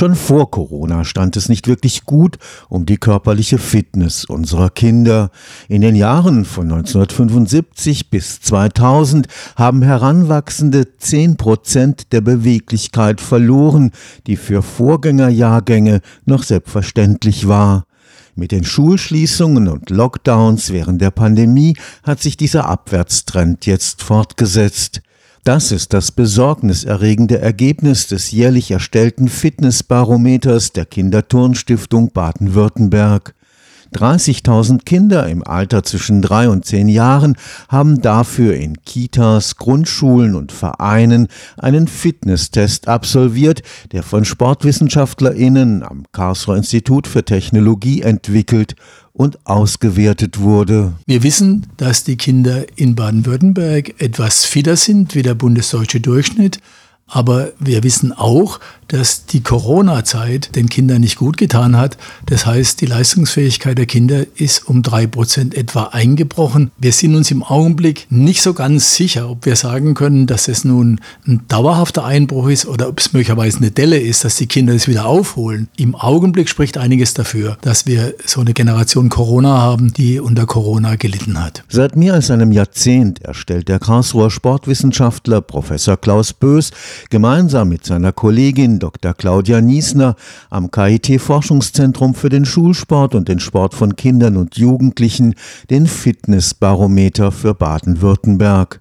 Schon vor Corona stand es nicht wirklich gut um die körperliche Fitness unserer Kinder. In den Jahren von 1975 bis 2000 haben Heranwachsende 10 Prozent der Beweglichkeit verloren, die für Vorgängerjahrgänge noch selbstverständlich war. Mit den Schulschließungen und Lockdowns während der Pandemie hat sich dieser Abwärtstrend jetzt fortgesetzt. Das ist das besorgniserregende Ergebnis des jährlich erstellten Fitnessbarometers der Kinderturnstiftung Baden-Württemberg. 30.000 Kinder im Alter zwischen drei und zehn Jahren haben dafür in Kitas, Grundschulen und Vereinen einen Fitnesstest absolviert, der von SportwissenschaftlerInnen am Karlsruher Institut für Technologie entwickelt und ausgewertet wurde. Wir wissen, dass die Kinder in Baden-Württemberg etwas fitter sind wie der bundesdeutsche Durchschnitt. Aber wir wissen auch, dass die Corona-Zeit den Kindern nicht gut getan hat. Das heißt, die Leistungsfähigkeit der Kinder ist um drei Prozent etwa eingebrochen. Wir sind uns im Augenblick nicht so ganz sicher, ob wir sagen können, dass es nun ein dauerhafter Einbruch ist oder ob es möglicherweise eine Delle ist, dass die Kinder es wieder aufholen. Im Augenblick spricht einiges dafür, dass wir so eine Generation Corona haben, die unter Corona gelitten hat. Seit mehr als einem Jahrzehnt erstellt der Karlsruher Sportwissenschaftler Professor Klaus Bös gemeinsam mit seiner Kollegin Dr. Claudia Niesner am KIT Forschungszentrum für den Schulsport und den Sport von Kindern und Jugendlichen den Fitnessbarometer für Baden-Württemberg.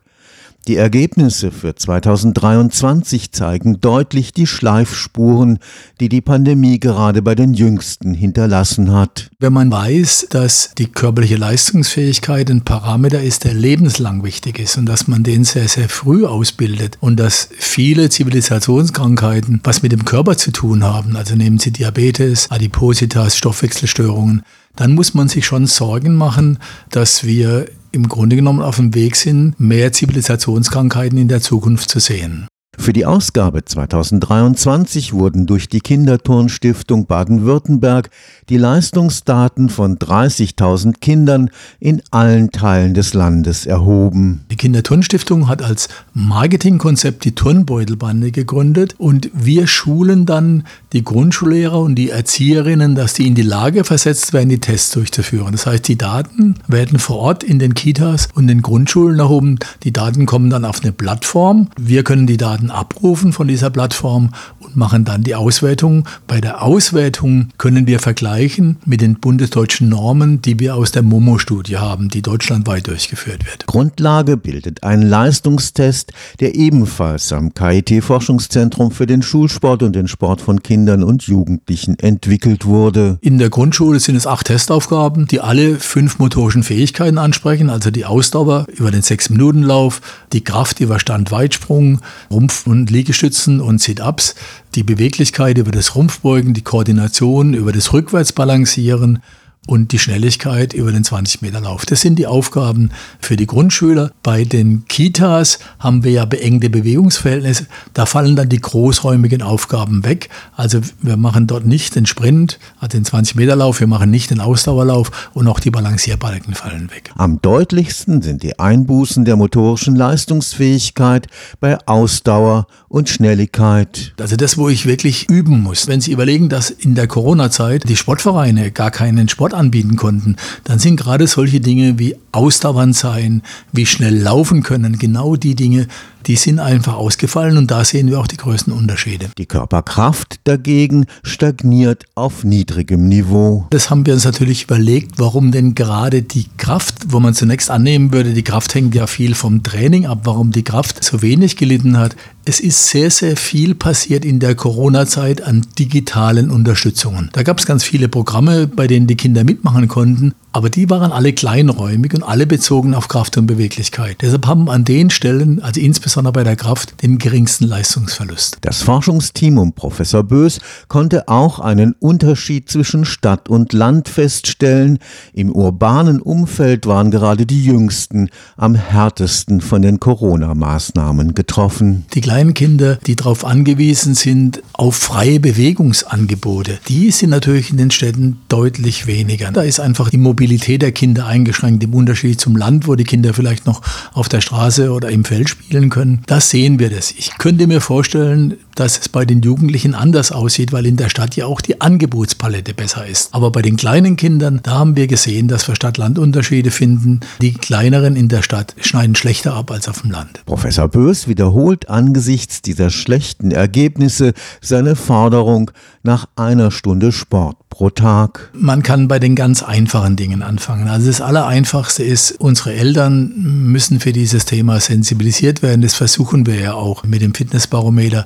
Die Ergebnisse für 2023 zeigen deutlich die Schleifspuren, die die Pandemie gerade bei den Jüngsten hinterlassen hat. Wenn man weiß, dass die körperliche Leistungsfähigkeit ein Parameter ist, der lebenslang wichtig ist und dass man den sehr, sehr früh ausbildet und dass viele Zivilisationskrankheiten was mit dem Körper zu tun haben, also nehmen Sie Diabetes, Adipositas, Stoffwechselstörungen, dann muss man sich schon Sorgen machen, dass wir im Grunde genommen auf dem Weg sind, mehr Zivilisationskrankheiten in der Zukunft zu sehen. Für die Ausgabe 2023 wurden durch die Kinderturnstiftung Baden-Württemberg die Leistungsdaten von 30.000 Kindern in allen Teilen des Landes erhoben. Die Kinderturnstiftung hat als Marketingkonzept die Turnbeutelbande gegründet und wir schulen dann die Grundschullehrer und die Erzieherinnen, dass die in die Lage versetzt werden, die Tests durchzuführen. Das heißt, die Daten werden vor Ort in den Kitas und den Grundschulen erhoben. Die Daten kommen dann auf eine Plattform. Wir können die Daten Daten abrufen von dieser Plattform und machen dann die Auswertung. Bei der Auswertung können wir vergleichen mit den bundesdeutschen Normen, die wir aus der Momo-Studie haben, die deutschlandweit durchgeführt wird. Grundlage bildet ein Leistungstest, der ebenfalls am KIT-Forschungszentrum für den Schulsport und den Sport von Kindern und Jugendlichen entwickelt wurde. In der Grundschule sind es acht Testaufgaben, die alle fünf motorischen Fähigkeiten ansprechen, also die Ausdauer über den Sechs-Minuten-Lauf, die Kraft über Stand-Weitsprung, Rumpf und Liegestützen und Sit-Ups, die Beweglichkeit über das Rumpfbeugen, die Koordination über das Rückwärtsbalancieren und die Schnelligkeit über den 20-Meter-Lauf. Das sind die Aufgaben für die Grundschüler. Bei den Kitas haben wir ja beengte Bewegungsverhältnisse. Da fallen dann die großräumigen Aufgaben weg. Also wir machen dort nicht den Sprint, also den 20-Meter-Lauf, wir machen nicht den Ausdauerlauf und auch die Balancierbalken fallen weg. Am deutlichsten sind die Einbußen der motorischen Leistungsfähigkeit bei Ausdauer und Schnelligkeit. Also das, wo ich wirklich üben muss. Wenn Sie überlegen, dass in der Corona-Zeit die Sportvereine gar keinen Sport anbieten konnten, dann sind gerade solche Dinge wie ausdauernd sein, wie schnell laufen können, genau die Dinge, die sind einfach ausgefallen und da sehen wir auch die größten Unterschiede. Die Körperkraft dagegen stagniert auf niedrigem Niveau. Das haben wir uns natürlich überlegt, warum denn gerade die Kraft, wo man zunächst annehmen würde, die Kraft hängt ja viel vom Training ab, warum die Kraft so wenig gelitten hat. Es ist sehr, sehr viel passiert in der Corona-Zeit an digitalen Unterstützungen. Da gab es ganz viele Programme, bei denen die Kinder mitmachen konnten. Aber die waren alle kleinräumig und alle bezogen auf Kraft und Beweglichkeit. Deshalb haben an den Stellen, also insbesondere bei der Kraft, den geringsten Leistungsverlust. Das Forschungsteam um Professor Bös konnte auch einen Unterschied zwischen Stadt und Land feststellen. Im urbanen Umfeld waren gerade die Jüngsten am härtesten von den Corona-Maßnahmen getroffen. Die kleinen Kinder, die darauf angewiesen sind, auf freie Bewegungsangebote, die sind natürlich in den Städten deutlich weniger. Da ist einfach die Mobilität der Kinder eingeschränkt im Unterschied zum Land, wo die Kinder vielleicht noch auf der Straße oder im Feld spielen können. Da sehen wir das. Ich könnte mir vorstellen, dass es bei den Jugendlichen anders aussieht, weil in der Stadt ja auch die Angebotspalette besser ist. Aber bei den kleinen Kindern, da haben wir gesehen, dass wir Stadt-Land-Unterschiede finden. Die kleineren in der Stadt schneiden schlechter ab als auf dem Land. Professor Bös wiederholt angesichts dieser schlechten Ergebnisse seine Forderung nach einer Stunde Sport pro Tag. Man kann bei den ganz einfachen Dingen anfangen. Also das Allereinfachste ist, unsere Eltern müssen für dieses Thema sensibilisiert werden. Das versuchen wir ja auch mit dem Fitnessbarometer.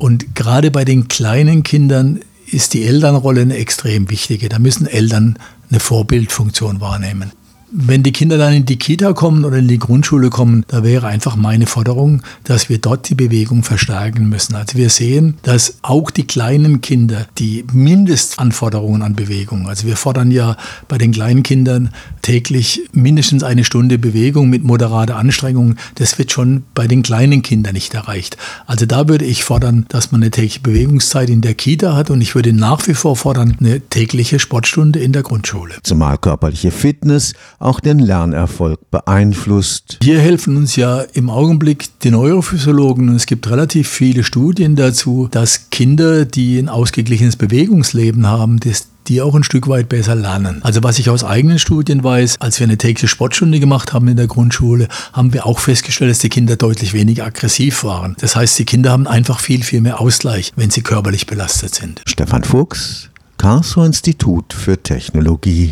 Und gerade bei den kleinen Kindern ist die Elternrolle eine extrem wichtige. Da müssen Eltern eine Vorbildfunktion wahrnehmen. Wenn die Kinder dann in die Kita kommen oder in die Grundschule kommen, da wäre einfach meine Forderung, dass wir dort die Bewegung verstärken müssen. Also wir sehen, dass auch die kleinen Kinder die Mindestanforderungen an Bewegung, also wir fordern ja bei den kleinen Kindern täglich mindestens eine Stunde Bewegung mit moderater Anstrengung, das wird schon bei den kleinen Kindern nicht erreicht. Also da würde ich fordern, dass man eine tägliche Bewegungszeit in der Kita hat und ich würde nach wie vor fordern, eine tägliche Sportstunde in der Grundschule. Zumal körperliche Fitness auch den Lernerfolg beeinflusst. Hier helfen uns ja im Augenblick die Neurophysiologen und es gibt relativ viele Studien dazu, dass Kinder, die ein ausgeglichenes Bewegungsleben haben, das die auch ein Stück weit besser lernen. Also was ich aus eigenen Studien weiß, als wir eine tägliche Sportstunde gemacht haben in der Grundschule, haben wir auch festgestellt, dass die Kinder deutlich weniger aggressiv waren. Das heißt, die Kinder haben einfach viel, viel mehr Ausgleich, wenn sie körperlich belastet sind. Stefan Fuchs, Karlsruher Institut für Technologie.